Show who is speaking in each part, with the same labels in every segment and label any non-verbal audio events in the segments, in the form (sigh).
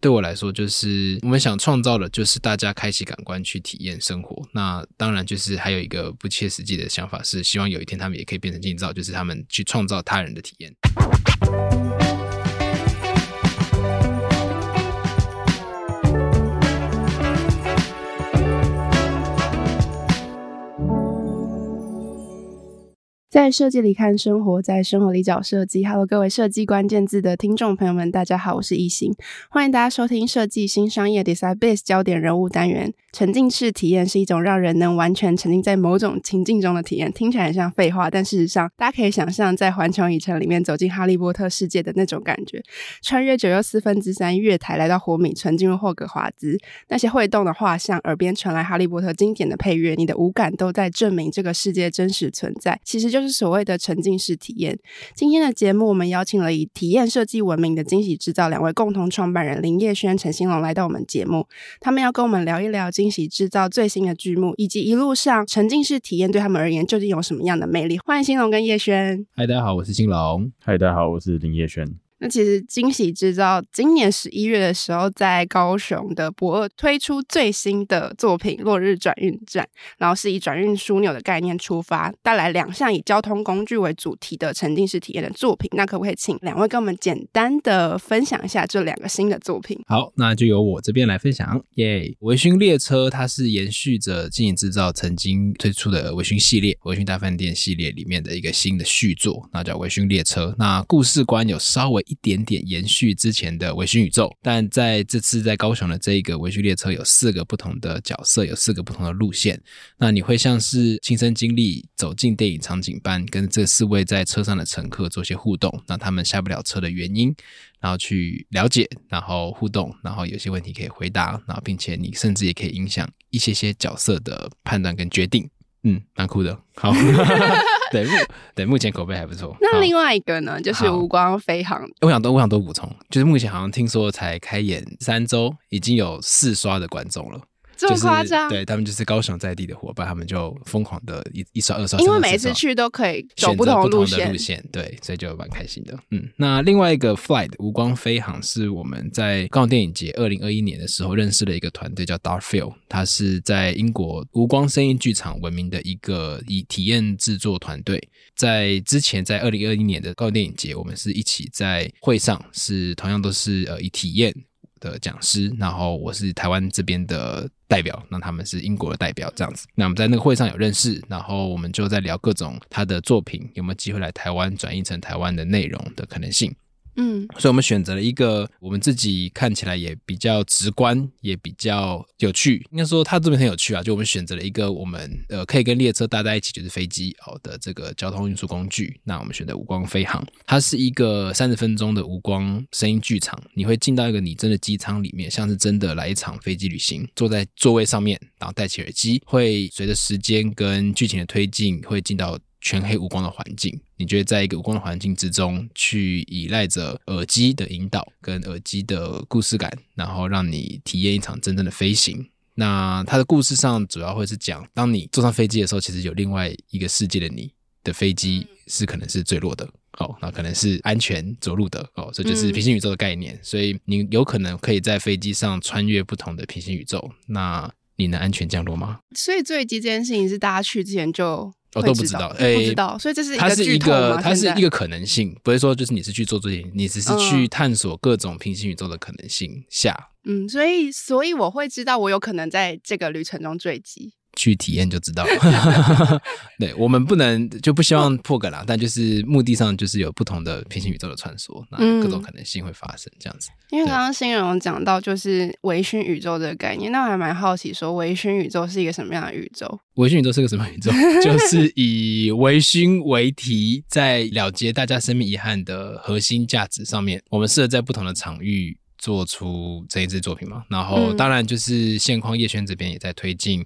Speaker 1: 对我来说，就是我们想创造的，就是大家开启感官去体验生活。那当然，就是还有一个不切实际的想法，是希望有一天他们也可以变成近照，就是他们去创造他人的体验。
Speaker 2: 在设计里看生活，在生活里找设计。Hello，各位设计关键字的听众朋友们，大家好，我是一行，欢迎大家收听设计新商业 Design Base 焦点人物单元。沉浸式体验是一种让人能完全沉浸在某种情境中的体验，听起来很像废话，但事实上，大家可以想象在环球影城里面走进哈利波特世界的那种感觉，穿越九又四分之三月台来到火米村，进入霍格华兹，那些会动的画像，耳边传来哈利波特经典的配乐，你的五感都在证明这个世界真实存在，其实就是所谓的沉浸式体验。今天的节目，我们邀请了以体验设计闻名的惊喜制造两位共同创办人林叶轩、陈兴龙来到我们节目，他们要跟我们聊一聊。惊喜制造最新的剧目，以及一路上沉浸式体验对他们而言究竟有什么样的魅力？欢迎兴龙跟叶轩。
Speaker 1: 嗨，大家好，我是兴龙。
Speaker 3: 嗨，大家好，我是林叶轩。
Speaker 2: 那其实惊喜制造今年十一月的时候，在高雄的博二推出最新的作品《落日转运站》，然后是以转运枢纽的概念出发，带来两项以交通工具为主题的沉浸式体验的作品。那可不可以请两位跟我们简单的分享一下这两个新的作品？
Speaker 1: 好，那就由我这边来分享。耶、yeah，微醺列车它是延续着惊喜制造曾经推出的微醺系列、微醺大饭店系列里面的一个新的续作，那叫微醺列车。那故事观有稍微。一点点延续之前的微醺宇宙，但在这次在高雄的这一个微醺列车有四个不同的角色，有四个不同的路线。那你会像是亲身经历走进电影场景般，跟这四位在车上的乘客做些互动，那他们下不了车的原因，然后去了解，然后互动，然后有些问题可以回答，然后并且你甚至也可以影响一些些角色的判断跟决定。嗯，蛮酷的。好。对目对目前口碑还不错。
Speaker 2: 那另外一个呢，就是无光飞航。
Speaker 1: 我想多我想多补充，就是目前好像听说才开演三周，已经有四刷的观众了。
Speaker 2: 这么夸张？
Speaker 1: 就是、对他们就是高雄在地的伙伴，他们就疯狂的一一刷二刷，
Speaker 2: 因为每次去都可以选择不同的路线，
Speaker 1: 对，所以就蛮开心的。嗯，那另外一个 Flight 无光飞航是我们在高雄电影节二零二一年的时候认识了一个团队，叫 Dark Field，它是在英国无光声音剧场闻名的一个以体验制作团队。在之前在二零二一年的高雄电影节，我们是一起在会上，是同样都是呃以体验的讲师，然后我是台湾这边的代表，那他们是英国的代表，这样子。那我们在那个会上有认识，然后我们就在聊各种他的作品有没有机会来台湾转译成台湾的内容的可能性。嗯，所以我们选择了一个我们自己看起来也比较直观，也比较有趣。应该说，它这边很有趣啊。就我们选择了一个我们呃可以跟列车搭在一起，就是飞机好的这个交通运输工具。那我们选择无光飞航，它是一个三十分钟的无光声音剧场。你会进到一个拟真的机舱里面，像是真的来一场飞机旅行，坐在座位上面，然后戴起耳机，会随着时间跟剧情的推进，会进到。全黑无光的环境，你觉得在一个无光的环境之中，去依赖着耳机的引导跟耳机的故事感，然后让你体验一场真正的飞行。那它的故事上主要会是讲，当你坐上飞机的时候，其实有另外一个世界的你的飞机是可能是坠落的哦，那可能是安全着陆的哦，这就是平行宇宙的概念。所以你有可能可以在飞机上穿越不同的平行宇宙。那你能安全降落吗？
Speaker 2: 所以坠机这件事情是大家去之前就。
Speaker 1: 我、哦、都不知道，哎，
Speaker 2: 不知道，所以这是一个
Speaker 1: 它是一个，它是一个可能性，不是说就是你是去做这些，你只是去探索各种平行宇宙的可能性下。
Speaker 2: 嗯，所以，所以我会知道我有可能在这个旅程中坠机。
Speaker 1: 去体验就知道了。(laughs) 对，我们不能就不希望破梗啦，但就是目的上就是有不同的平行宇宙的穿梭，那各种可能性会发生这样子。
Speaker 2: 因为刚刚新荣讲到就是微醺宇宙这个概念，那我还蛮好奇说微醺宇宙是一个什么样的宇宙？
Speaker 1: 微醺宇宙是个什么宇宙？(laughs) 就是以微醺为题，在了结大家生命遗憾的核心价值上面，我们适合在不同的场域。做出这一支作品嘛，然后当然就是现况叶轩这边也在推进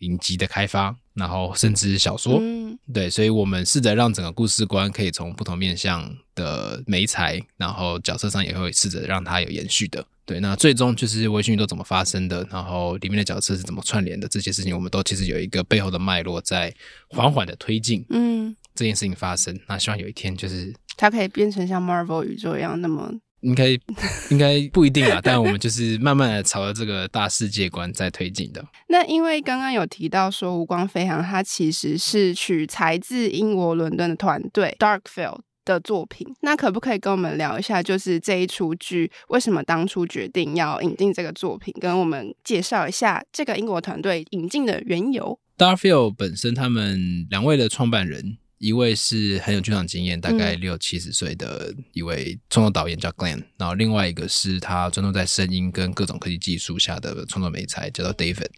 Speaker 1: 影集的开发，然后甚至小说，嗯、对，所以我们试着让整个故事观可以从不同面向的媒材，然后角色上也会试着让它有延续的，对，那最终就是微醺宇宙怎么发生的，然后里面的角色是怎么串联的，这些事情我们都其实有一个背后的脉络在缓缓的推进，嗯，这件事情发生，那希望有一天就是
Speaker 2: 它可以变成像 Marvel 宇宙一样那么。
Speaker 1: 应该 (laughs) 应该不一定啊，但我们就是慢慢的朝着这个大世界观在推进的。(laughs)
Speaker 2: 那因为刚刚有提到说，无光飞航它其实是取材自英国伦敦的团队 Darkfield 的作品，那可不可以跟我们聊一下，就是这一出剧为什么当初决定要引进这个作品，跟我们介绍一下这个英国团队引进的缘由
Speaker 1: ？Darkfield 本身他们两位的创办人。一位是很有剧场经验，大概六七十岁的一位创作导演叫 Glenn，然后另外一个是他专注在声音跟各种科技技术下的创作美才，叫做 David。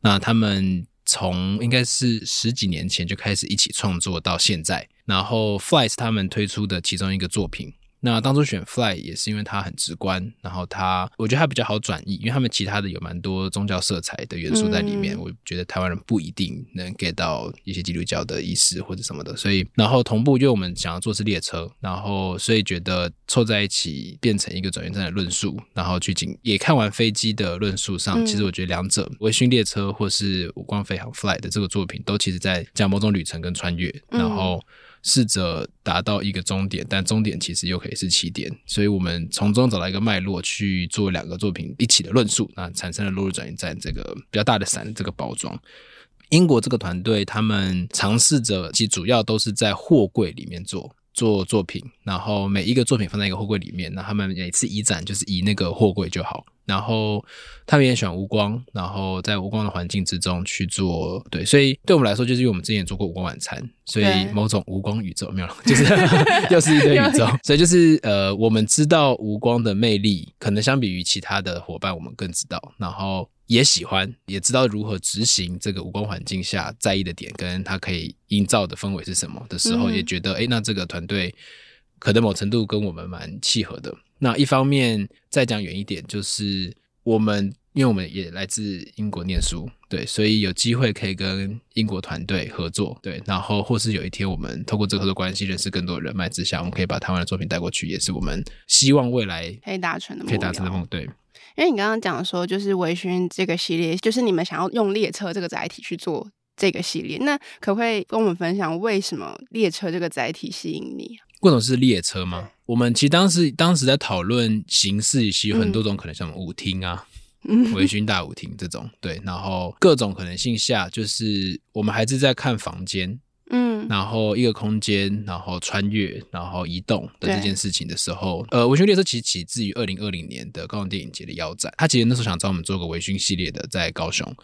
Speaker 1: 那他们从应该是十几年前就开始一起创作到现在，然后 Fly 是他们推出的其中一个作品。那当初选 Fly 也是因为它很直观，然后它我觉得它比较好转译，因为他们其他的有蛮多宗教色彩的元素在里面，嗯、我觉得台湾人不一定能 get 到一些基督教的意思或者什么的，所以然后同步，因为我们想要做是列车，然后所以觉得凑在一起变成一个转运站的论述，然后去进也看完飞机的论述上，嗯、其实我觉得两者微醺列车或是无光飞航 Fly 的这个作品，都其实在讲某种旅程跟穿越，然后。试着达到一个终点，但终点其实又可以是起点，所以我们从中找到一个脉络去做两个作品一起的论述，那产生了落日转运站这个比较大的伞这个包装。英国这个团队他们尝试着，其实主要都是在货柜里面做。做作品，然后每一个作品放在一个货柜里面，那他们每次移展就是移那个货柜就好。然后他们也喜欢无光，然后在无光的环境之中去做。对，所以对我们来说，就是因为我们之前也做过无光晚餐，所以某种无光宇宙没有了，就是 (laughs) 又是一个宇宙。所以就是呃，我们知道无光的魅力，可能相比于其他的伙伴，我们更知道。然后。也喜欢，也知道如何执行这个无光环境下在意的点，跟他可以营造的氛围是什么的时候，嗯、也觉得，哎，那这个团队可能某程度跟我们蛮契合的。那一方面，再讲远一点，就是我们，因为我们也来自英国念书，对，所以有机会可以跟英国团队合作，对，然后或是有一天我们透过这个合作关系认识更多人脉之下，我们可以把台湾的作品带过去，也是我们希望未来
Speaker 2: 可以达成的，
Speaker 1: 可以达成的梦，对。
Speaker 2: 因为你刚刚讲说，就是微醺这个系列，就是你们想要用列车这个载体去做这个系列，那可不可以跟我们分享为什么列车这个载体吸引你？
Speaker 1: 为什么是列车吗？我们其实当时当时在讨论形式，其实有很多种可能，像舞厅啊、嗯、微醺大舞厅这种，对，然后各种可能性下，就是我们还是在看房间。嗯，然后一个空间，然后穿越，然后移动的这件事情的时候，呃，微醺列车其实起自于二零二零年的高雄电影节的腰斩。他其实那时候想找我们做个微醺系列的，在高雄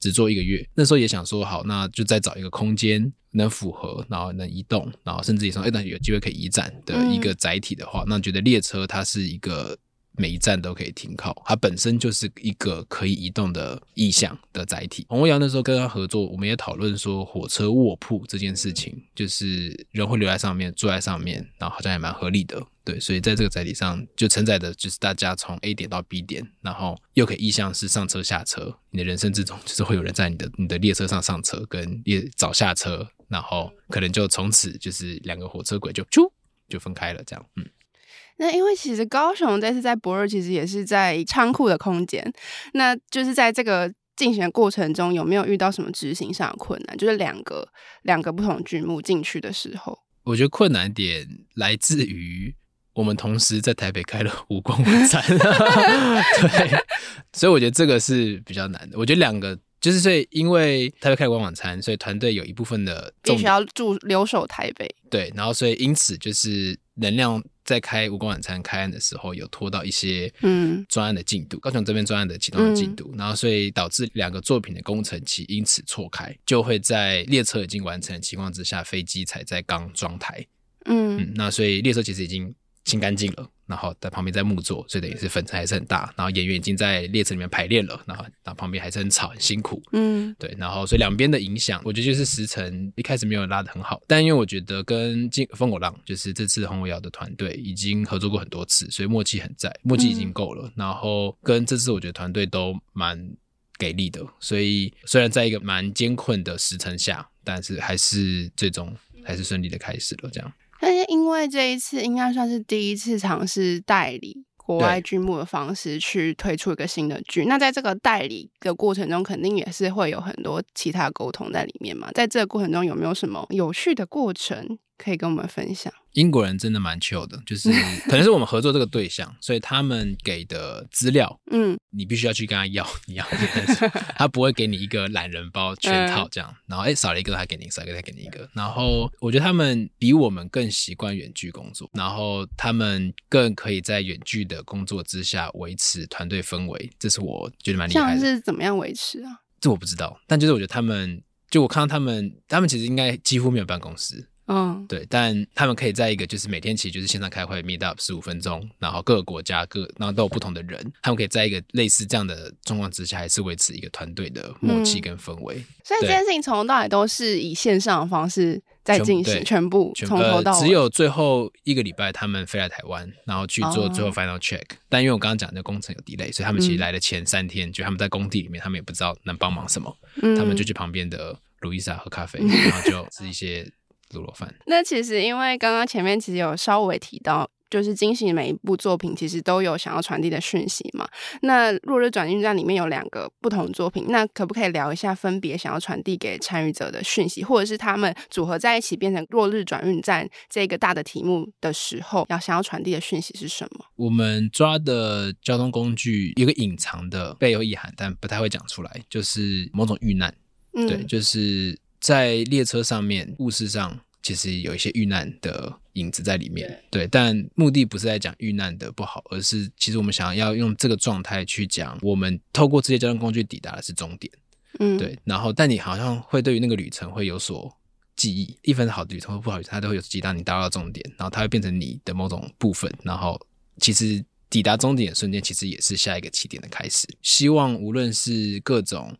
Speaker 1: 只做一个月。那时候也想说，好，那就再找一个空间能符合，然后能移动，然后甚至也说，哎，那有机会可以移展的一个载体的话，那觉得列车它是一个。每一站都可以停靠，它本身就是一个可以移动的意象的载体。洪欧阳那时候跟他合作，我们也讨论说火车卧铺这件事情，就是人会留在上面，住在上面，然后好像也蛮合理的。对，所以在这个载体上就承载的就是大家从 A 点到 B 点，然后又可以意象是上车下车。你的人生之中就是会有人在你的你的列车上上车，跟列早下车，然后可能就从此就是两个火车轨就啾就分开了，这样，嗯。
Speaker 2: 那因为其实高雄这次在博二，其实也是在仓库的空间。那就是在这个进行的过程中，有没有遇到什么执行上的困难？就是两个两个不同剧目进去的时候，
Speaker 1: 我觉得困难点来自于我们同时在台北开了五光晚餐，(laughs) 对，所以我觉得这个是比较难的。我觉得两个就是所以，因为台北开了无光晚餐，所以团队有一部分的
Speaker 2: 必须要驻留守台北，
Speaker 1: 对，然后所以因此就是能量。在开无光晚餐开案的时候，有拖到一些嗯。专案的进度，嗯、高雄这边专案的启动的进度，嗯、然后所以导致两个作品的工程期因此错开，就会在列车已经完成的情况之下，飞机才在刚装台，嗯，嗯，那所以列车其实已经清干净了。然后在旁边在木作，所以等于是粉尘还是很大。然后演员已经在列车里面排练了，然后然后旁边还是很吵很辛苦。嗯，对。然后所以两边的影响，我觉得就是时辰一开始没有拉的很好。但因为我觉得跟金风狗浪就是这次洪欧尧的团队已经合作过很多次，所以默契很在，默契已经够了。嗯、然后跟这次我觉得团队都蛮给力的，所以虽然在一个蛮艰困的时辰下，但是还是最终还是顺利的开始了
Speaker 2: 这样。因为这一次应该算是第一次尝试代理国外剧目的方式去推出一个新的剧，那在这个代理的过程中，肯定也是会有很多其他沟通在里面嘛。在这个过程中，有没有什么有趣的过程，可以跟我们分享？
Speaker 1: 英国人真的蛮 chill 的，就是 (laughs) 可能是我们合作这个对象，所以他们给的资料，嗯，你必须要去跟他要，你要，他不会给你一个懒人包全套这样，然后哎少了一个他给你，少一个再给你一个，然后我觉得他们比我们更习惯远距工作，然后他们更可以在远距的工作之下维持团队氛围，这是我觉得蛮厉害的。
Speaker 2: 像是怎么样维持啊？
Speaker 1: 这我不知道，但就是我觉得他们，就我看到他们，他们其实应该几乎没有办公室。嗯，对，但他们可以在一个就是每天其实就是线上开会，meet up 十五分钟，然后各个国家各然后都有不同的人，他们可以在一个类似这样的状况之下，还是维持一个团队的默契跟氛围。嗯、
Speaker 2: 所以这件事情从头到尾都是以线上的方式在进行，全部从头到尾、
Speaker 1: 呃。只有最后一个礼拜他们飞来台湾，然后去做最后 final check、哦。但因为我刚刚讲的工程有 delay，所以他们其实来的前三天，嗯、就他们在工地里面，他们也不知道能帮忙什么，嗯、他们就去旁边的路易莎喝咖啡，然后就吃一些。卤肉饭。
Speaker 2: 那其实，因为刚刚前面其实有稍微提到，就是惊喜每一部作品其实都有想要传递的讯息嘛。那《落日转运站》里面有两个不同作品，那可不可以聊一下分别想要传递给参与者的讯息，或者是他们组合在一起变成《落日转运站》这个大的题目的时候，要想要传递的讯息是什么？
Speaker 1: 我们抓的交通工具有个隐藏的背后意涵，但不太会讲出来，就是某种遇难。嗯，对，就是。在列车上面，故事上其实有一些遇难的影子在里面，对，对。但目的不是在讲遇难的不好，而是其实我们想要用这个状态去讲，我们透过这些交通工具抵达的是终点，嗯，对。然后，但你好像会对于那个旅程会有所记忆，一分好的旅程或不好的旅程，它都会有记忆。当你达到终点，然后它会变成你的某种部分。然后，其实抵达终点的瞬间，其实也是下一个起点的开始。希望无论是各种。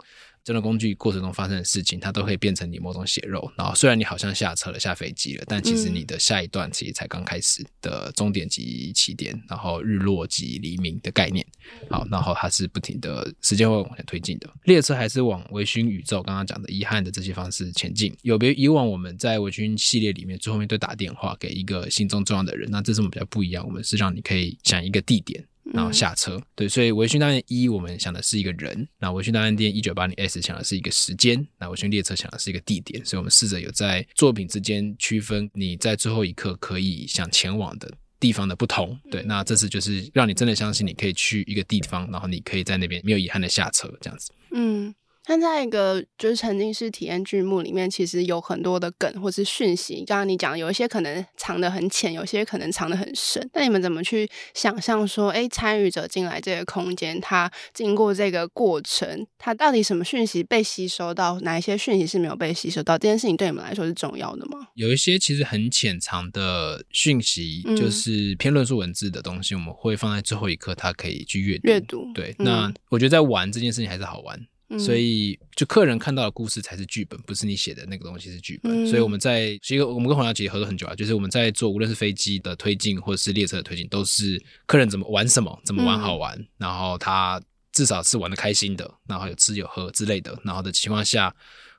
Speaker 1: 交通工具过程中发生的事情，它都可以变成你某种血肉。然后虽然你好像下车了、下飞机了，但其实你的下一段其实才刚开始的终点及起点，然后日落及黎明的概念。好，然后它是不停的时间会往前推进的。列车还是往微醺宇宙刚刚讲的遗憾的这些方式前进。有别以往我们在微醺系列里面最后面都打电话给一个心中重要的人，那这是我们比较不一样。我们是让你可以想一个地点。然后下车，对，所以微醺大案一我们想的是一个人，那微醺大案店一九八零 S 想的是一个时间，那微醺列车想的是一个地点，所以我们试着有在作品之间区分，你在最后一刻可以想前往的地方的不同，对，那这次就是让你真的相信你可以去一个地方，然后你可以在那边没有遗憾的下车，这样子，
Speaker 2: 嗯。但在一个就是沉浸式体验剧目里面，其实有很多的梗或是讯息。刚刚你讲有一些可能藏得很浅，有些可能藏得很深。那你们怎么去想象说，哎，参与者进来这个空间，他经过这个过程，他到底什么讯息被吸收到，哪一些讯息是没有被吸收到？这件事情对你们来说是重要的吗？
Speaker 1: 有一些其实很浅藏的讯息，就是偏论述文字的东西，我们会放在最后一刻，他可以去阅读。阅读。对，那我觉得在玩这件事情还是好玩。所以，就客人看到的故事才是剧本，不是你写的那个东西是剧本。嗯、所以我们在其实我们跟黄小姐合作很久啊，就是我们在做无论是飞机的推进或者是列车的推进，都是客人怎么玩什么，怎么玩好玩，嗯、然后他至少是玩的开心的，然后有吃有喝之类的，然后的情况下，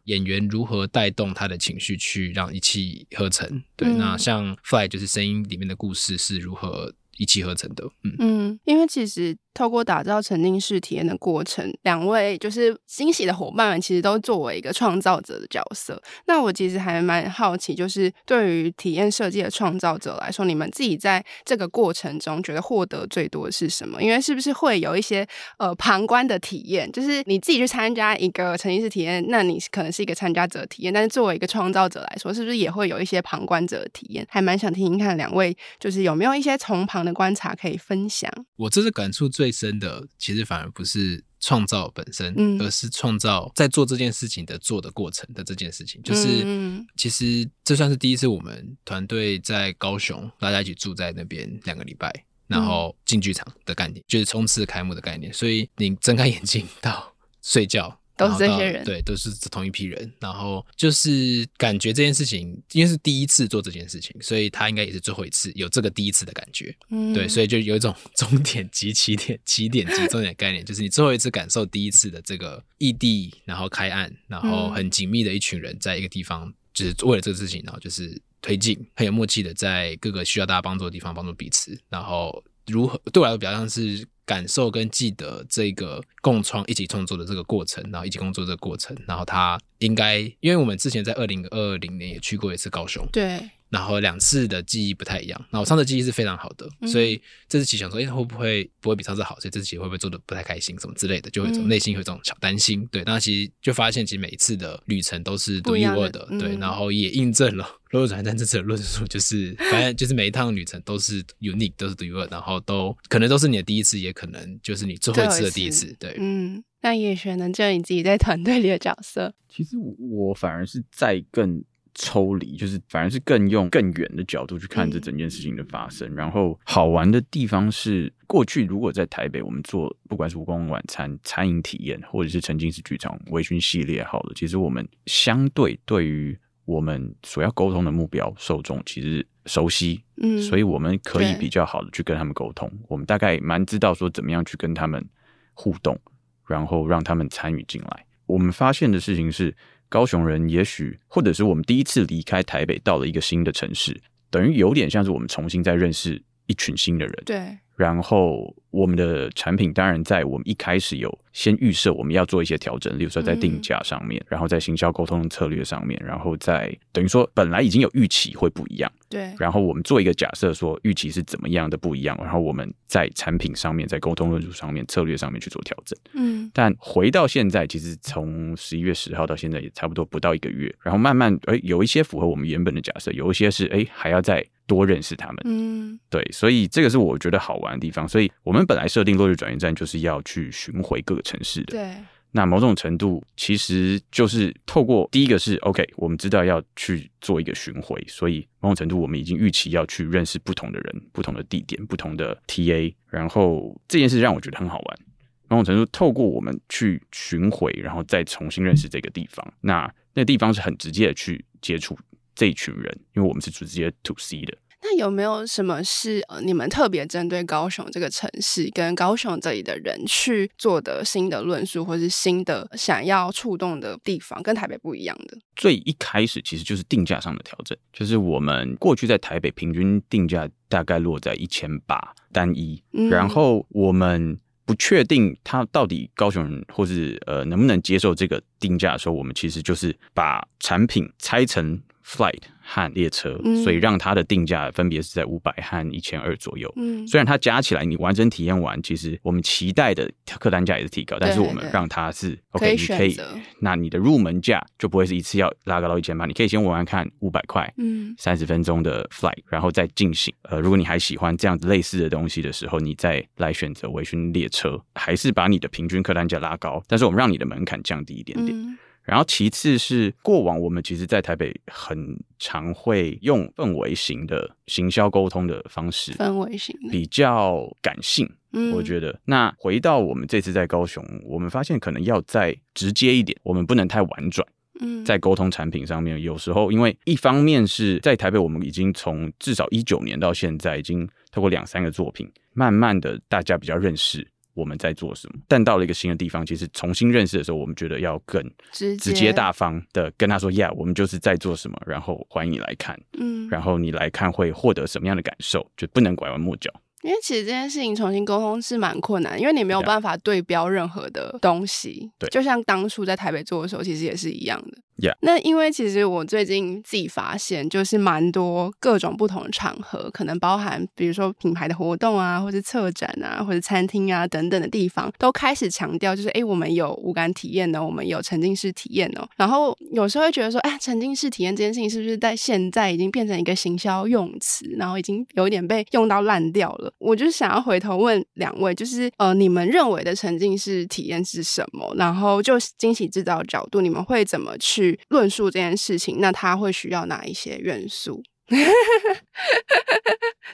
Speaker 1: 演员如何带动他的情绪去让一气呵成。对，嗯、那像 Fly 就是声音里面的故事是如何一气呵成的。嗯
Speaker 2: 嗯，因为其实。透过打造沉浸式体验的过程，两位就是惊喜的伙伴们，其实都作为一个创造者的角色。那我其实还蛮好奇，就是对于体验设计的创造者来说，你们自己在这个过程中觉得获得最多是什么？因为是不是会有一些呃旁观的体验？就是你自己去参加一个沉浸式体验，那你可能是一个参加者体验，但是作为一个创造者来说，是不是也会有一些旁观者的体验？还蛮想听听看两位，就是有没有一些从旁的观察可以分享？
Speaker 1: 我这次感触最深的，其实反而不是创造本身，嗯、而是创造在做这件事情的做的过程的这件事情。就是，嗯、其实这算是第一次我们团队在高雄，大家一起住在那边两个礼拜，然后进剧场的概念，就是冲刺开幕的概念。所以你睁开眼睛到 (laughs) 睡觉。
Speaker 2: 都是这些人，
Speaker 1: 对，都是同一批人。然后就是感觉这件事情，因为是第一次做这件事情，所以他应该也是最后一次有这个第一次的感觉。嗯，对，所以就有一种 (laughs) 终点及起点、起点及终点的概念，就是你最后一次感受第一次的这个异地，然后开案，然后很紧密的一群人在一个地方，就是为了这个事情，然后就是推进，很有默契的在各个需要大家帮助的地方帮助彼此。然后如何对我来说比较像是。感受跟记得这个共创一起创作的这个过程，然后一起工作这个过程，然后他应该，因为我们之前在二零二零年也去过一次高雄，
Speaker 2: 对。
Speaker 1: 然后两次的记忆不太一样，那我上次记忆是非常好的，嗯、所以这次其实想说，哎，会不会不会比上次好？所以这次会不会做的不太开心，什么之类的，就会从内心有一种小担心。嗯、对，那其实就发现，其实每一次的旅程都是独一无二的，的对，然后也印证了落日转运站这次的论述，就是反正就是每一趟旅程都是 unique，都是独一无二，然后都可能都是你的第一次，也可能就是你最后一次的第一次。一次对，
Speaker 2: 嗯，那也璇能就你自己在团队里的角色，
Speaker 3: 其实我反而是在更。抽离就是反而是更用更远的角度去看这整件事情的发生。嗯、然后好玩的地方是，过去如果在台北，我们做不管是无光晚餐餐饮体验，或者是沉浸式剧场微醺系列，好了，其实我们相对对于我们所要沟通的目标受众，其实熟悉，嗯，所以我们可以比较好的去跟他们沟通。我们大概蛮知道说怎么样去跟他们互动，然后让他们参与进来。我们发现的事情是。高雄人也许，或者是我们第一次离开台北，到了一个新的城市，等于有点像是我们重新再认识一群新的人。
Speaker 2: 对。
Speaker 3: 然后我们的产品当然在我们一开始有先预设我们要做一些调整，例如说在定价上面，嗯、然后在行销沟通策略上面，然后在等于说本来已经有预期会不一样，
Speaker 2: 对。
Speaker 3: 然后我们做一个假设说预期是怎么样的不一样，然后我们在产品上面、在沟通论述上面、策略上面去做调整。
Speaker 2: 嗯。
Speaker 3: 但回到现在，其实从十一月十号到现在也差不多不到一个月，然后慢慢哎有一些符合我们原本的假设，有一些是哎还要再。多认识他们，
Speaker 2: 嗯，
Speaker 3: 对，所以这个是我觉得好玩的地方。所以我们本来设定落日转运站就是要去巡回各个城市的，
Speaker 2: 对。
Speaker 3: 那某种程度其实就是透过第一个是 OK，我们知道要去做一个巡回，所以某种程度我们已经预期要去认识不同的人、不同的地点、不同的 TA。然后这件事让我觉得很好玩。某种程度透过我们去巡回，然后再重新认识这个地方，那那地方是很直接的去接触。这一群人，因为我们是直接 to C 的。
Speaker 2: 那有没有什么是呃，你们特别针对高雄这个城市跟高雄这里的人去做的新的论述，或是新的想要触动的地方，跟台北不一样的？
Speaker 3: 最一开始其实就是定价上的调整，就是我们过去在台北平均定价大概落在一千八单一，嗯、然后我们不确定他到底高雄人或是呃能不能接受这个定价的时候，我们其实就是把产品拆成。Flight 和列车，嗯、所以让它的定价分别是在五百和一千二左右。嗯，虽然它加起来你完整体验完，其实我们期待的客单价也是提高，但是我们让它是 OK，你可以，那你的入门价就不会是一次要拉高到一千八，你可以先玩玩看五百块，嗯，三十分钟的 Flight，然后再进行。呃，如果你还喜欢这样子类似的东西的时候，你再来选择微醺列车，还是把你的平均客单价拉高，但是我们让你的门槛降低一点点。嗯然后其次是过往我们其实，在台北很常会用氛围型的行销沟通的方式，
Speaker 2: 氛围型
Speaker 3: 比较感性，嗯，我觉得。那回到我们这次在高雄，我们发现可能要再直接一点，我们不能太婉转，嗯，在沟通产品上面，有时候因为一方面是在台北，我们已经从至少一九年到现在，已经透过两三个作品，慢慢的大家比较认识。我们在做什么？但到了一个新的地方，其实重新认识的时候，我们觉得要更直接大方的跟他说：“呀，我们就是在做什么，然后欢迎你来看。”嗯，然后你来看会获得什么样的感受？就不能拐弯抹角。
Speaker 2: 因为其实这件事情重新沟通是蛮困难，因为你没有办法对标任何的东西。
Speaker 3: 对，
Speaker 2: 就像当初在台北做的时候，其实也是一样的。
Speaker 3: Yeah.
Speaker 2: 那因为其实我最近自己发现，就是蛮多各种不同的场合，可能包含比如说品牌的活动啊，或者策展啊，或者餐厅啊等等的地方，都开始强调就是，哎，我们有无感体验呢，我们有沉浸式体验哦。然后有时候会觉得说，哎，沉浸式体验这件事情是不是在现在已经变成一个行销用词，然后已经有一点被用到烂掉了？我就想要回头问两位，就是呃，你们认为的沉浸式体验是什么？然后就惊喜制造角度，你们会怎么去？论述这件事情，那他会需要哪一些元素？(laughs)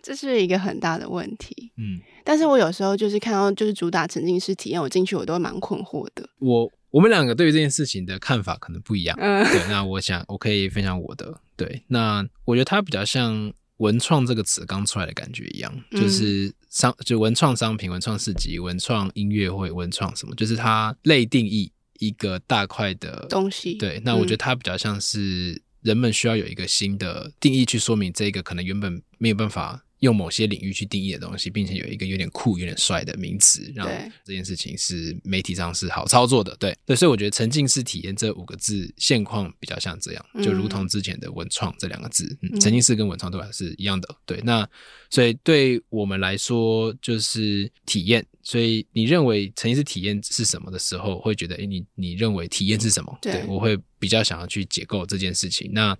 Speaker 2: 这是一个很大的问题。嗯，但是我有时候就是看到就是主打沉浸式体验，我进去我都蛮困惑的。
Speaker 1: 我我们两个对于这件事情的看法可能不一样。嗯，对，那我想我可以分享我的。对，那我觉得它比较像文创这个词刚出来的感觉一样，就是商就文创商品、文创市集、文创音乐会、文创什么，就是它类定义。一个大块的
Speaker 2: 东西，
Speaker 1: 对，那我觉得它比较像是人们需要有一个新的定义去说明这个可能原本没有办法用某些领域去定义的东西，并且有一个有点酷、有点帅的名词，让这件事情是媒体上是好操作的。对对，所以我觉得沉浸式体验这五个字现况比较像这样，就如同之前的文创这两个字，嗯，沉浸式跟文创都还是一样的。对，那所以对我们来说就是体验。所以你认为沉浸式体验是什么的时候，会觉得，诶，你你认为体验是什么？对，我会比较想要去解构这件事情。那。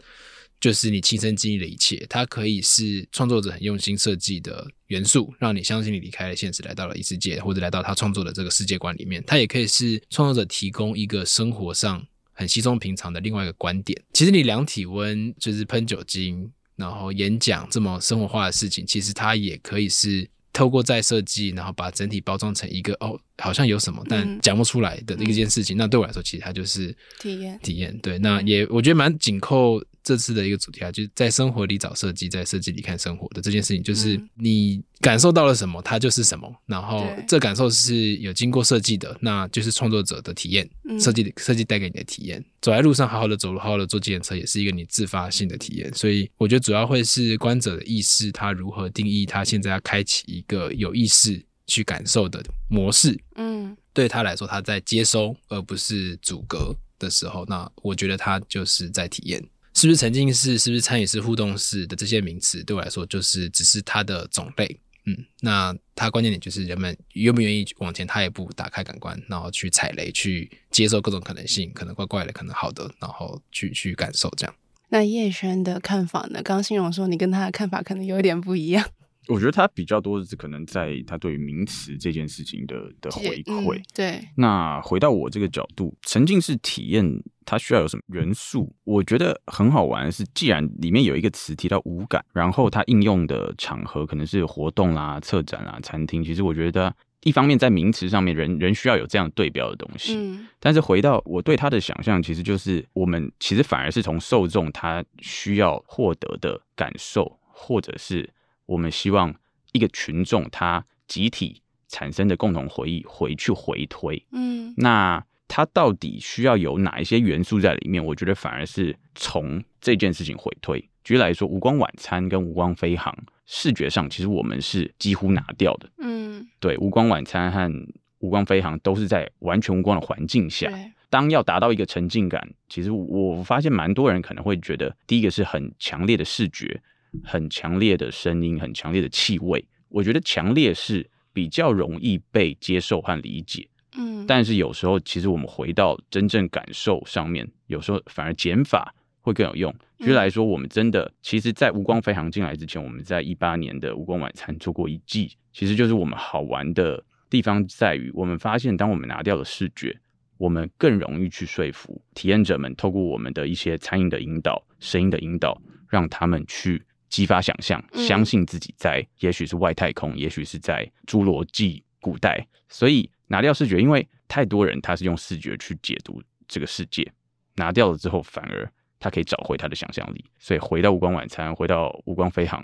Speaker 1: 就是你亲身经历的一切，它可以是创作者很用心设计的元素，让你相信你离开了现实，来到了异世界，或者来到他创作的这个世界观里面。它也可以是创作者提供一个生活上很稀松平常的另外一个观点。其实你量体温，就是喷酒精，然后演讲这么生活化的事情，其实它也可以是透过再设计，然后把整体包装成一个哦，好像有什么，但讲不出来的一件事情。嗯、那对我来说，其实它就是体验，体验。对，那也我觉得蛮紧扣。这次的一个主题啊，就是在生活里找设计，在设计里看生活的这件事情，就是你感受到了什么，它就是什么。然后这感受是有经过设计的，那就是创作者的体验，设计的设计带给你的体验。走在路上，好好的走路，好好的坐自行车，也是一个你自发性的体验。所以我觉得主要会是观者的意识，他如何定义他现在要开启一个有意识去感受的模式。嗯，对他来说，他在接收而不是阻隔的时候，那我觉得他就是在体验。是不是沉浸式？是不是参与式、互动式的这些名词，对我来说就是只是它的种类。嗯，那它关键点就是人们愿不愿意往前踏一步，打开感官，然后去踩雷，去接受各种可能性，可能怪怪的，可能好的，然后去去感受这样。
Speaker 2: 那叶轩的看法呢？刚刚欣荣说你跟他的看法可能有点不一样。
Speaker 3: 我觉得他比较多的是可能在他对于名词这件事情的的回馈。
Speaker 2: 嗯，对。
Speaker 3: 那回到我这个角度，沉浸式体验它需要有什么元素？我觉得很好玩的是，既然里面有一个词提到五感，然后它应用的场合可能是活动啦、策展啦、餐厅。其实我觉得一方面在名词上面，人人需要有这样对标的东西。嗯。但是回到我对他的想象，其实就是我们其实反而是从受众他需要获得的感受，或者是。我们希望一个群众他集体产生的共同回忆回去回推，嗯，那他到底需要有哪一些元素在里面？我觉得反而是从这件事情回推。举例来说，无光晚餐跟无光飞航视觉上其实我们是几乎拿掉的，嗯，对，无光晚餐和无光飞航都是在完全无光的环境下，当要达到一个沉浸感，其实我发现蛮多人可能会觉得，第一个是很强烈的视觉。很强烈的声音，很强烈的气味，我觉得强烈是比较容易被接受和理解。嗯，但是有时候其实我们回到真正感受上面，有时候反而减法会更有用。举例来说，我们真的其实，在无光飞行进来之前，我们在一八年的无光晚餐做过一季，其实就是我们好玩的地方在于，我们发现当我们拿掉了视觉，我们更容易去说服体验者们，透过我们的一些餐饮的引导、声音的引导，让他们去。激发想象，相信自己在，也许是外太空，嗯、也许是在侏罗纪古代。所以拿掉视觉，因为太多人他是用视觉去解读这个世界，拿掉了之后，反而他可以找回他的想象力。所以回到无光晚餐，回到无光飞航，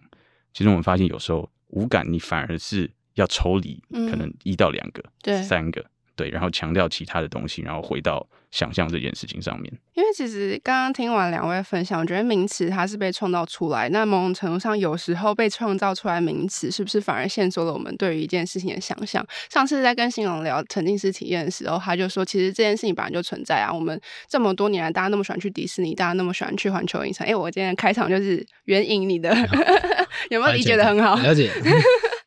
Speaker 3: 其实我们发现有时候无感你反而是要抽离，可能一到两个，对，三个。对，然后强调其他的东西，然后回到想象这件事情上面。
Speaker 2: 因为其实刚刚听完两位分享，我觉得名词它是被创造出来，那某种程度上，有时候被创造出来名词，是不是反而限缩了我们对于一件事情的想象？上次在跟新荣聊沉浸式体验的时候，他就说，其实这件事情本来就存在啊。我们这么多年来，大家那么喜欢去迪士尼，大家那么喜欢去环球影城。哎，我今天开场就是援引你的，(laughs) 有没有理解的很好？
Speaker 1: 了解。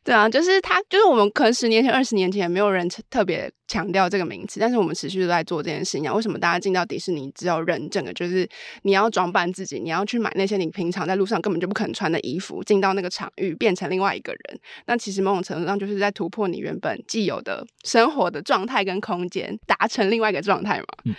Speaker 2: 对啊，就是他，就是我们可能十年前、二十年前没有人特别强调这个名词，但是我们持续都在做这件事情。为什么大家进到迪士尼只有认证的，就是你要装扮自己，你要去买那些你平常在路上根本就不可能穿的衣服，进到那个场域变成另外一个人。那其实某种程度上就是在突破你原本既有的生活的状态跟空间，达成另外一个状态嘛。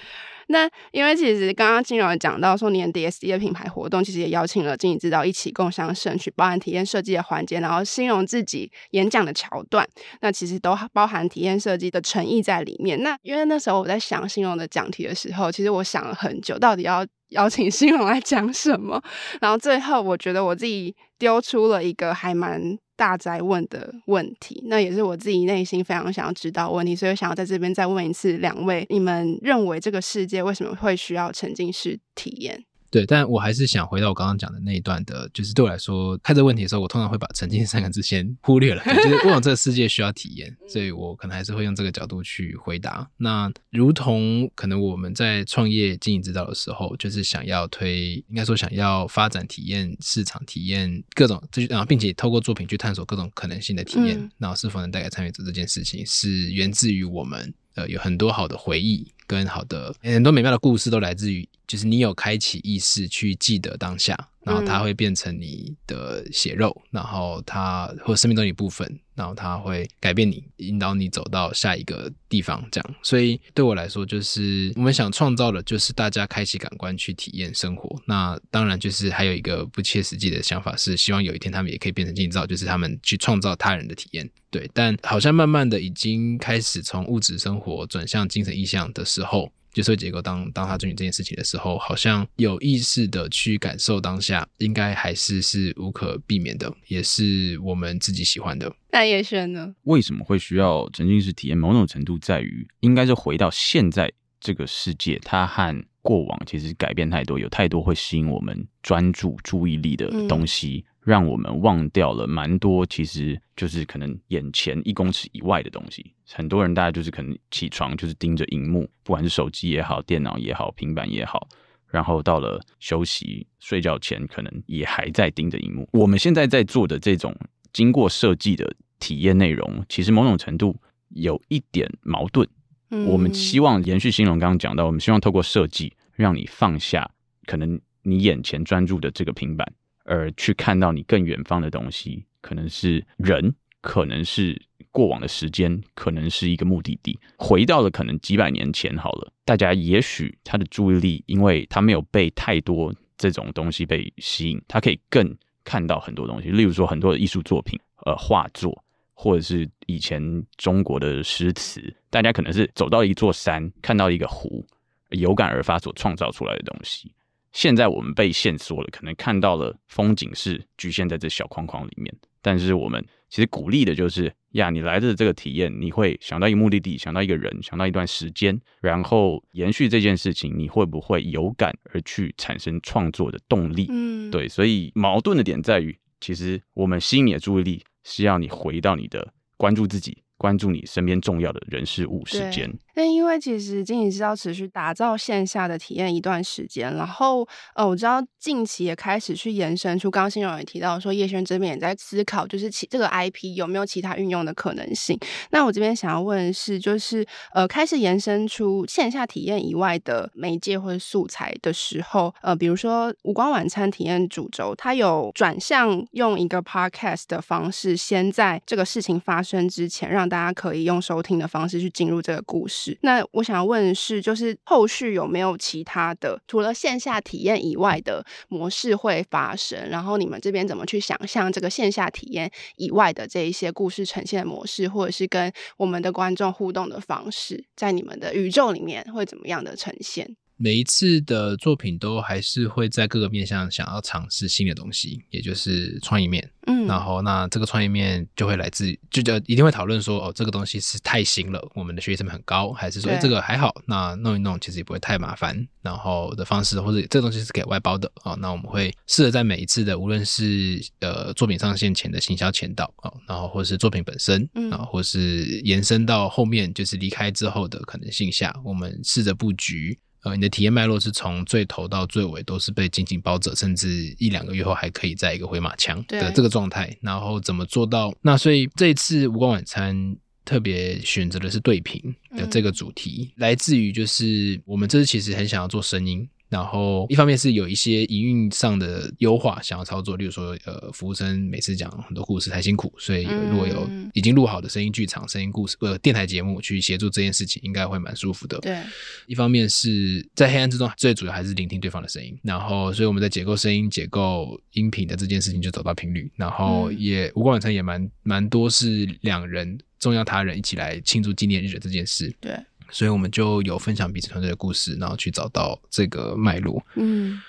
Speaker 2: 那因为其实刚刚金荣讲到说，年底 SD 的品牌活动，其实也邀请了经营制造一起共享盛举，包含体验设计的环节，然后欣荣自己演讲的桥段，那其实都包含体验设计的诚意在里面。那因为那时候我在想欣荣的讲题的时候，其实我想了很久，到底要邀请新荣来讲什么，然后最后我觉得我自己丢出了一个还蛮。大哉问的问题，那也是我自己内心非常想要知道问题，所以想要在这边再问一次两位：你们认为这个世界为什么会需要沉浸式体验？
Speaker 1: 对，但我还是想回到我刚刚讲的那一段的，就是对我来说，看这个问题的时候，我通常会把“沉浸”三个字先忽略了，就是为什么这个世界需要体验，所以我可能还是会用这个角度去回答。那如同可能我们在创业经营之道的时候，就是想要推，应该说想要发展体验市场，体验各种，然后并且透过作品去探索各种可能性的体验，嗯、然后是否能带给参与者这件事情，是源自于我们呃有很多好的回忆。跟好的很多美妙的故事都来自于，就是你有开启意识去记得当下，然后它会变成你的血肉，嗯、然后它或生命中的一部分，然后它会改变你，引导你走到下一个地方。这样，所以对我来说，就是我们想创造的，就是大家开启感官去体验生活。那当然，就是还有一个不切实际的想法是，希望有一天他们也可以变成建造，就是他们去创造他人的体验。对，但好像慢慢的已经开始从物质生活转向精神意向的时候。就社会结构当当他进行这件事情的时候，好像有意识的去感受当下，应该还是是无可避免的，也是我们自己喜欢的。
Speaker 2: 那叶萱呢？
Speaker 3: 为什么会需要沉浸式体验？某种程度在于，应该是回到现在这个世界，它和过往其实改变太多，有太多会吸引我们专注注意力的东西。嗯让我们忘掉了蛮多，其实就是可能眼前一公尺以外的东西。很多人大家就是可能起床就是盯着荧幕，不管是手机也好、电脑也好、平板也好，然后到了休息睡觉前，可能也还在盯着荧幕。我们现在在做的这种经过设计的体验内容，其实某种程度有一点矛盾。嗯，我们希望延续新龙刚刚讲到，我们希望透过设计让你放下可能你眼前专注的这个平板。而去看到你更远方的东西，可能是人，可能是过往的时间，可能是一个目的地。回到了可能几百年前好了，大家也许他的注意力，因为他没有被太多这种东西被吸引，他可以更看到很多东西。例如说很多的艺术作品，呃，画作，或者是以前中国的诗词，大家可能是走到一座山，看到一个湖，有感而发所创造出来的东西。现在我们被限缩了，可能看到了风景是局限在这小框框里面。但是我们其实鼓励的就是呀，你来的这个体验，你会想到一个目的地，想到一个人，想到一段时间，然后延续这件事情，你会不会有感而去产生创作的动力？嗯，对。所以矛盾的点在于，其实我们吸引你的注意力，是要你回到你的关注自己，关注你身边重要的人事物时间。
Speaker 2: 那因为其实经营是要持续打造线下的体验一段时间，然后呃，我知道近期也开始去延伸出，刚新荣也提到说，叶轩这边也在思考，就是其这个 IP 有没有其他运用的可能性。那我这边想要问的是，就是呃，开始延伸出线下体验以外的媒介或者素材的时候，呃，比如说无光晚餐体验主轴，它有转向用一个 podcast 的方式，先在这个事情发生之前，让大家可以用收听的方式去进入这个故事。那我想问的是，就是后续有没有其他的除了线下体验以外的模式会发生？然后你们这边怎么去想象这个线下体验以外的这一些故事呈现模式，或者是跟我们的观众互动的方式，在你们的宇宙里面会怎么样的呈现？
Speaker 1: 每一次的作品都还是会在各个面向想要尝试新的东西，也就是创意面。嗯，然后那这个创意面就会来自，就就一定会讨论说，哦，这个东西是太新了，我们的学习成本很高，还是说这个还好，那弄一弄其实也不会太麻烦。然后的方式，或者这个东西是给外包的啊，那我们会试着在每一次的，无论是呃作品上线前的行销前导啊，然后或是作品本身，嗯，然后或是延伸到后面就是离开之后的可能性下，我们试着布局。呃，你的体验脉络是从最头到最尾都是被紧紧包着，甚至一两个月后还可以在一个回马枪的这个状态。然后怎么做到？那所以这一次无光晚餐特别选择的是对屏的这个主题，来自于就是我们这次其实很想要做声音。然后，一方面是有一些营运上的优化想要操作，例如说，呃，服务生每次讲很多故事太辛苦，所以如果有已经录好的声音剧场、声音故事呃电台节目去协助这件事情，应该会蛮舒服的。对，一方面是在黑暗之中，最主要还是聆听对方的声音。然后，所以我们在解构声音、解构音频的这件事情就走到频率。然后也无关晚餐也蛮蛮多是两人重要他人一起来庆祝纪念日的这件事。对。所以我们就有分享彼此团队的故事，然后去找到这个脉络。嗯，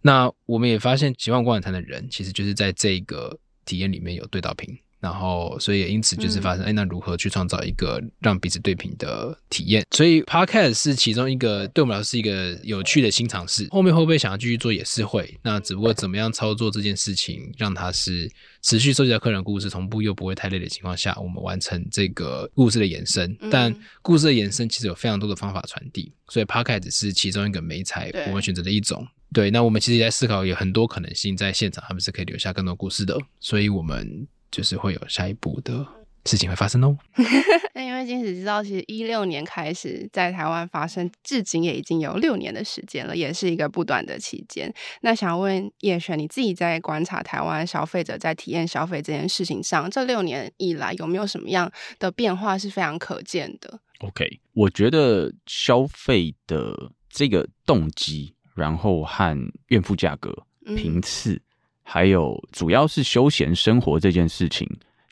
Speaker 1: 那我们也发现喜欢无光晚餐的人，其实就是在这个体验里面有对到频，然后所以也因此就是发生，哎、嗯，那如何去创造一个让彼此对平的体验？所以 Podcast 是其中一个对我们来说是一个有趣的新尝试。后面会不会想要继续做也是会，那只不过怎么样操作这件事情，让它是持续收集到客人故事，同步又不会太累的情况下，我们完成这个故事的延伸。但故事的延伸其实有非常多的方法传递，所以 Podcast 是其中一个媒材我们选择的一种。对，那我们其实也在思考有很多可能性，在现场他们是可以留下更多故事的，所以我们。就是会有下一步的事情会发生哦。(laughs)
Speaker 2: 那因为金石知道，其实一六年开始在台湾发生，至今也已经有六年的时间了，也是一个不短的期间。那想问叶璇，你自己在观察台湾消费者在体验消费这件事情上，这六年以来有没有什么样的变化是非常可见的
Speaker 3: ？OK，我觉得消费的这个动机，然后和愿付价格频次。嗯还有，主要是休闲生活这件事情，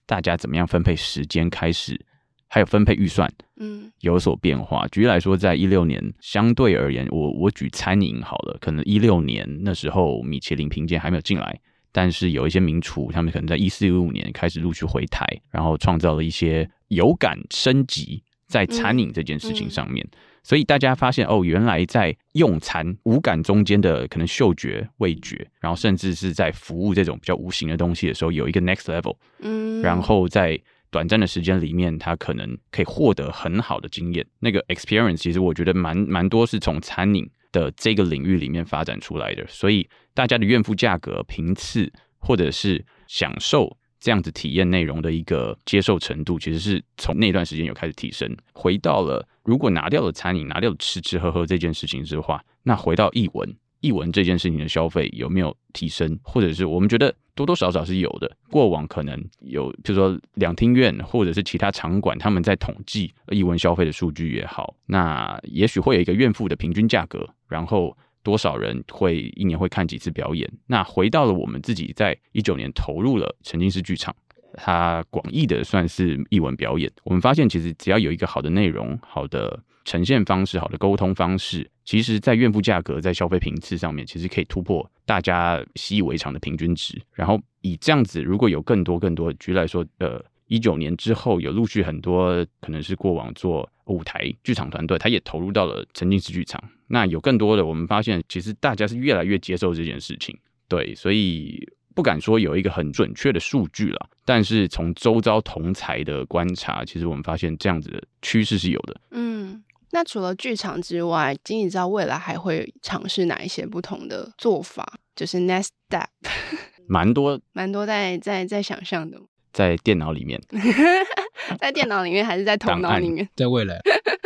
Speaker 3: 大家怎么样分配时间开始，还有分配预算，嗯，有所变化。举例来说，在一六年相对而言，我我举餐饮好了，可能一六年那时候米其林评鉴还没有进来，但是有一些名厨，他们可能在一四一五年开始陆续回台，然后创造了一些有感升级在餐饮这件事情上面。嗯嗯所以大家发现哦，原来在用餐五感中间的可能嗅觉、味觉，然后甚至是在服务这种比较无形的东西的时候，有一个 next level。嗯，然后在短暂的时间里面，他可能可以获得很好的经验。那个 experience 其实我觉得蛮蛮多是从餐饮的这个领域里面发展出来的。所以大家的怨妇价格频次，或者是享受这样子体验内容的一个接受程度，其实是从那段时间有开始提升，回到了。如果拿掉了餐饮，拿掉了吃吃喝喝这件事情之话，那回到艺文，艺文这件事情的消费有没有提升？或者是我们觉得多多少少是有的。过往可能有，比如说两厅院或者是其他场馆，他们在统计艺文消费的数据也好，那也许会有一个院付的平均价格，然后多少人会一年会看几次表演。那回到了我们自己在一九年投入了沉浸式剧场。它广义的算是艺文表演。我们发现，其实只要有一个好的内容、好的呈现方式、好的沟通方式，其实，在愿付价格、在消费频次上面，其实可以突破大家习以为常的平均值。然后以这样子，如果有更多更多，举例来说，呃，一九年之后有陆续很多可能是过往做舞台剧场团队，他也投入到了沉浸式剧场。那有更多的，我们发现，其实大家是越来越接受这件事情。对，所以。不敢说有一个很准确的数据了，但是从周遭同才的观察，其实我们发现这样子的趋势是有的。
Speaker 2: 嗯，那除了剧场之外，经理知道未来还会尝试哪一些不同的做法？就是 next step，(laughs)
Speaker 3: 蛮多，
Speaker 2: 蛮多在在在想象的，
Speaker 3: 在电脑里面，(laughs)
Speaker 2: 在电脑里面还是在头脑里面？(laughs)
Speaker 1: 在未来，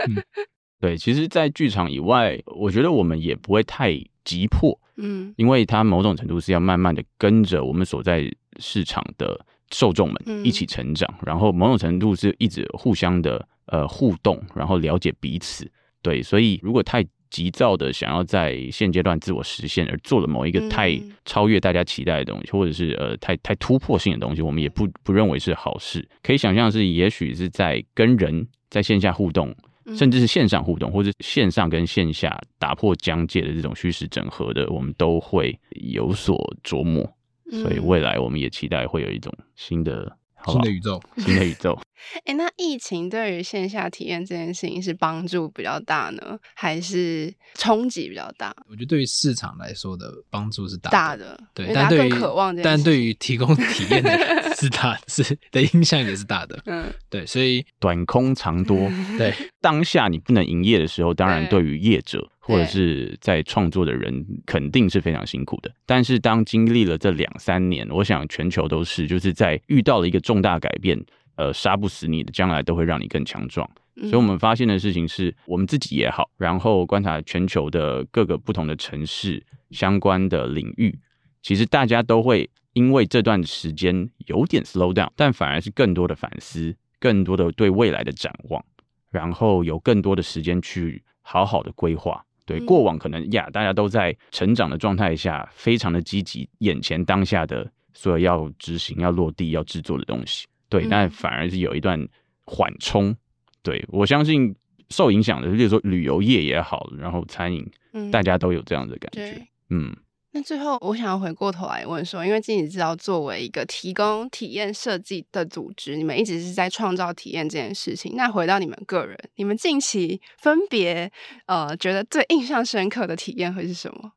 Speaker 1: 嗯、(laughs)
Speaker 3: 对，其实，在剧场以外，我觉得我们也不会太急迫。嗯，因为它某种程度是要慢慢的跟着我们所在市场的受众们一起成长，嗯、然后某种程度是一直互相的呃互动，然后了解彼此。对，所以如果太急躁的想要在现阶段自我实现，而做了某一个太超越大家期待的东西，或者是呃太太突破性的东西，我们也不不认为是好事。可以想象是，也许是在跟人在线下互动。甚至是线上互动，或者线上跟线下打破疆界的这种虚实整合的，我们都会有所琢磨。所以未来我们也期待会有一种新的。(laughs)
Speaker 1: 新的宇宙，
Speaker 3: 新的宇宙。
Speaker 2: 哎、欸，那疫情对于线下体验这件事情是帮助比较大呢，还是冲击比较大？
Speaker 1: 我觉得对于市场来说的帮助是大的，
Speaker 2: 大的对，
Speaker 1: 但对于
Speaker 2: 渴望，
Speaker 1: 但对于提供体验的人 (laughs) 是大的，是的影响也是大的。嗯，对，所以
Speaker 3: 短空长多。对，当下你不能营业的时候，当然对于业者。或者是在创作的人肯定是非常辛苦的，但是当经历了这两三年，我想全球都是，就是在遇到了一个重大改变，呃，杀不死你的，将来都会让你更强壮。所以我们发现的事情是，我们自己也好，然后观察全球的各个不同的城市相关的领域，其实大家都会因为这段时间有点 slow down，但反而是更多的反思，更多的对未来的展望，然后有更多的时间去好好的规划。对，过往可能呀，大家都在成长的状态下，非常的积极，眼前当下的所有要执行、要落地、要制作的东西，对，但反而是有一段缓冲。对，我相信受影响的，例如说旅游业也好，然后餐饮，大家都有这样的感觉。嗯。
Speaker 2: 那最后，我想要回过头来问说，因为经理知道作为一个提供体验设计的组织，你们一直是在创造体验这件事情。那回到你们个人，你们近期分别呃觉得最印象深刻的体验会是什么？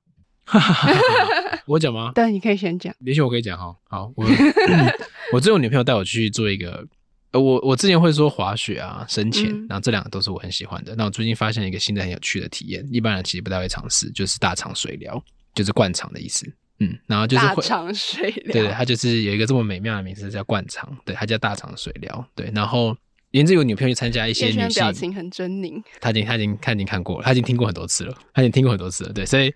Speaker 2: (laughs)
Speaker 1: 我讲吗？(laughs)
Speaker 2: 对，你可以先讲。
Speaker 1: 也许我可以讲哈。好，我、嗯、(laughs) 我最后女朋友带我去做一个，呃，我我之前会说滑雪啊、深潜，嗯、然后这两个都是我很喜欢的。那我最近发现一个新的很有趣的体验，一般人其实不太会尝试，就是大肠水疗。就是灌肠的意思，嗯，然后就是
Speaker 2: 大肠水疗，
Speaker 1: 对对，它就是有一个这么美妙的名字叫灌肠，对，它叫大肠水疗，对，然后连志有女朋友去参加一些女性，
Speaker 2: 表情很狰狞，
Speaker 1: 他已经他已经他已经看过了，他已经听过很多次了，他已经听过很多次了，对，所以。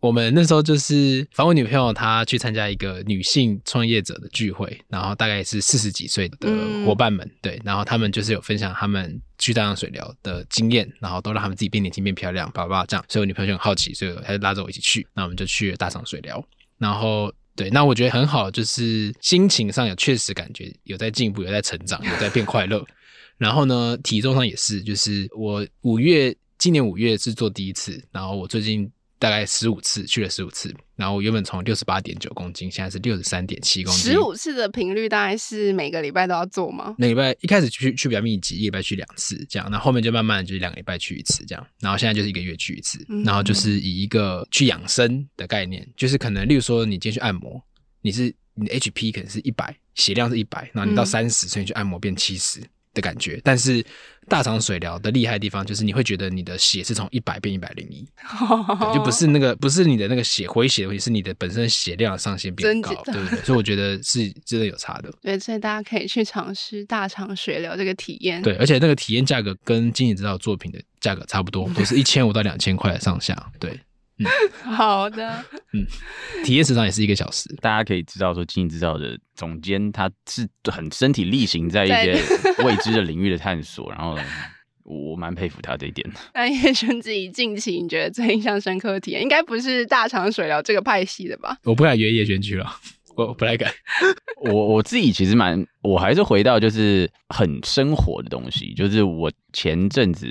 Speaker 1: 我们那时候就是访问女朋友，她去参加一个女性创业者的聚会，然后大概是四十几岁的伙伴们，嗯、对，然后他们就是有分享他们去大肠水疗的经验，然后都让他们自己变年轻、变漂亮，叭叭叭这样。所以我女朋友就很好奇，所以她就拉着我一起去，那我们就去了大肠水疗。然后对，那我觉得很好，就是心情上有确实感觉有在进步，有在成长，有在变快乐。(laughs) 然后呢，体重上也是，就是我五月今年五月是做第一次，然后我最近。大概十五次去了十五次，然后原本从六十八点九公斤，现在是六十三点七公斤。
Speaker 2: 十五次的频率大概是每个礼拜都要做吗？
Speaker 1: 每个礼拜一开始去去比较密集，一个礼拜去两次这样，那后，后面就慢慢就是两个礼拜去一次这样，然后现在就是一个月去一次，然后就是以一个去养生的概念，就是可能例如说你今天去按摩，你是你的 HP 可能是一百，血量是一百，然后你到三十，所以你去按摩变七十。的感觉，但是大肠水疗的厉害的地方就是你会觉得你的血是从一百变一百零一，(laughs) 就不是那个不是你的那个血回血的问题，是你的本身血量的上限变高，对不对？所以我觉得是真的有差的。(laughs)
Speaker 2: 对，所以大家可以去尝试大肠水疗这个体验。
Speaker 1: 对，而且那个体验价格跟经理指导作品的价格差不多，都是一千五到两千块上下。对。嗯、(laughs)
Speaker 2: 好的，
Speaker 1: 嗯，体验时长也是一个小时，
Speaker 3: 大家可以知道说，经营制造的总监他是很身体力行在一些 (laughs) 未知的领域的探索，然后我蛮佩服他这一点的。(laughs)
Speaker 2: 那叶轩自己近期你觉得最印象深刻的体验，应该不是大肠水疗这个派系的吧？
Speaker 1: 我不敢约叶轩去了，我不太敢。
Speaker 3: 我我自己其实蛮，我还是回到就是很生活的东西，就是我前阵子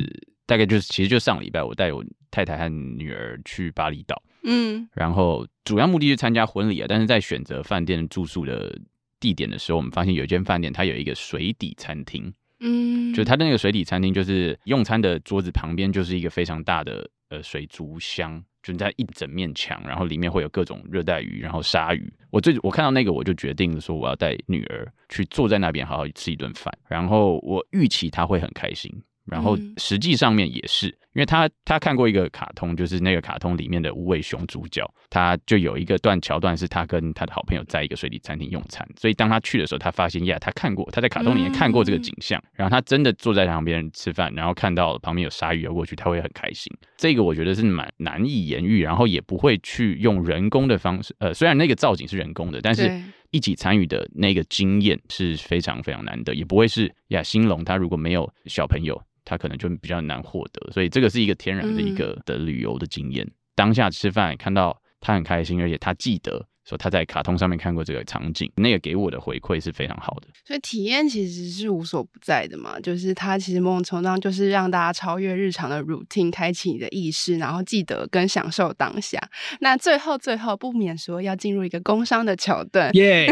Speaker 3: 大概就是其实就上礼拜，我带我。太太和女儿去巴厘岛，嗯，然后主要目的是参加婚礼啊。但是在选择饭店住宿的地点的时候，我们发现有一间饭店，它有一个水底餐厅，嗯，就它的那个水底餐厅，就是用餐的桌子旁边就是一个非常大的呃水族箱，就在一整面墙，然后里面会有各种热带鱼，然后鲨鱼。我最我看到那个，我就决定说我要带女儿去坐在那边好好吃一顿饭，然后我预期她会很开心。然后实际上面也是，因为他他看过一个卡通，就是那个卡通里面的无尾熊主角，他就有一个段桥段是他跟他的好朋友在一个水底餐厅用餐，所以当他去的时候，他发现呀，他看过他在卡通里面看过这个景象，然后他真的坐在旁边吃饭，然后看到旁边有鲨鱼游过去，他会很开心。这个我觉得是蛮难以言喻，然后也不会去用人工的方式，呃，虽然那个造景是人工的，但是一起参与的那个经验是非常非常难得，也不会是呀，兴隆他如果没有小朋友。他可能就比较难获得，所以这个是一个天然的一个的旅游的经验。嗯、当下吃饭看到他很开心，而且他记得说他在卡通上面看过这个场景，那个给我的回馈是非常好的。
Speaker 2: 所以体验其实是无所不在的嘛，就是它其实某种程度上就是让大家超越日常的 routine，开启你的意识，然后记得跟享受当下。那最后最后不免说要进入一个工商的桥段，耶。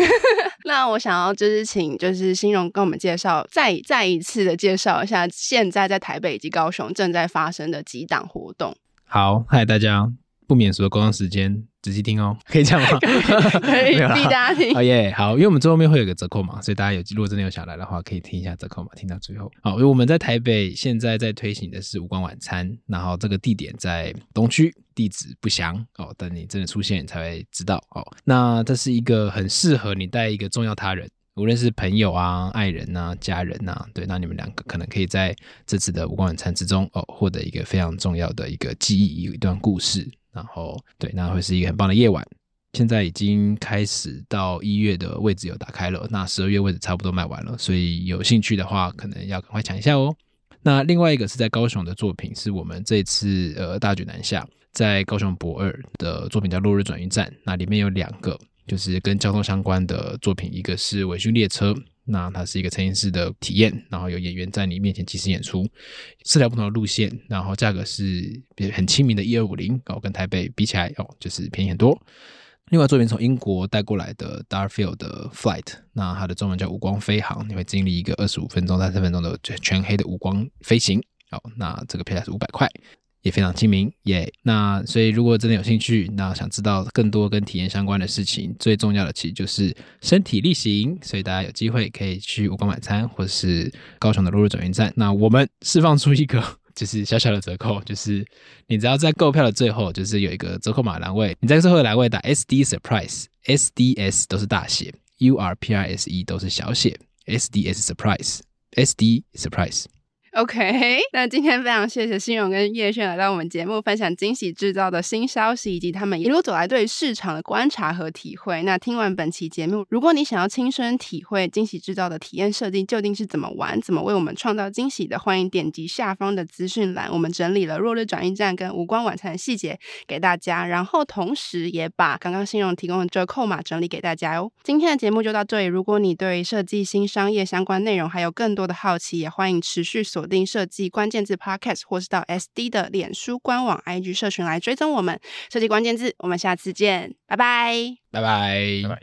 Speaker 2: 那我想要就是请就是欣荣跟我们介绍，再再一次的介绍一下现在在台北以及高雄正在发生的几档活动。
Speaker 1: 好，嗨大家，不免俗的工商时间，仔细听哦，可以这样吗？(laughs)
Speaker 2: 可以，逼大家听。
Speaker 1: 好耶，好，因为我们最后面会有个折扣嘛，所以大家有如果真的有想来的话，可以听一下折扣嘛，听到最后。好，因为我们在台北现在在推行的是无关晚餐，然后这个地点在东区。地址不详哦，等你真的出现你才会知道哦。那这是一个很适合你带一个重要他人，无论是朋友啊、爱人啊、家人啊，对，那你们两个可能可以在这次的无光晚餐之中哦，获得一个非常重要的一个记忆，有一段故事。然后对，那会是一个很棒的夜晚。现在已经开始到一月的位置有打开了，那十二月位置差不多卖完了，所以有兴趣的话，可能要赶快抢一下哦。那另外一个是在高雄的作品，是我们这次呃大举南下。在高雄博二的作品叫《落日转运站》，那里面有两个就是跟交通相关的作品，一个是微醺列车，那它是一个沉浸式的体验，然后有演员在你面前即时演出，四条不同的路线，然后价格是很亲民的一二五零哦，跟台北比起来哦，就是便宜很多。另外，这边从英国带过来的 Darfield 的 Flight，那它的中文叫无光飞行，你会经历一个二十五分钟到三分钟的全黑的无光飞行。好，那这个票价是五百块，也非常亲民耶。那所以如果真的有兴趣，那想知道更多跟体验相关的事情，最重要的其实就是身体力行。所以大家有机会可以去五光晚餐，或者是高雄的落日转运站。那我们释放出一个。(laughs) 就是小小的折扣，就是你只要在购票的最后，就是有一个折扣码栏位，你在最后的栏位打 SD Surprise，S D S 都是大写，U R P R S E 都是小写，S D S Surprise，S D Surprise。
Speaker 2: OK，(laughs) 那今天非常谢谢新荣跟叶炫来到我们节目，分享惊喜制造的新消息，以及他们一路走来对市场的观察和体会。那听完本期节目，如果你想要亲身体会惊喜制造的体验设计究竟是怎么玩，怎么为我们创造惊喜的，欢迎点击下方的资讯栏，我们整理了落日转运站跟无光晚餐的细节给大家，然后同时也把刚刚新荣提供的折扣码整理给大家哟。今天的节目就到这里，如果你对设计新商业相关内容还有更多的好奇，也欢迎持续锁。锁定设计关键字 Podcast，或是到 SD 的脸书官网、IG 社群来追踪我们设计关键字。我们下次见，拜拜，
Speaker 1: 拜拜，拜拜。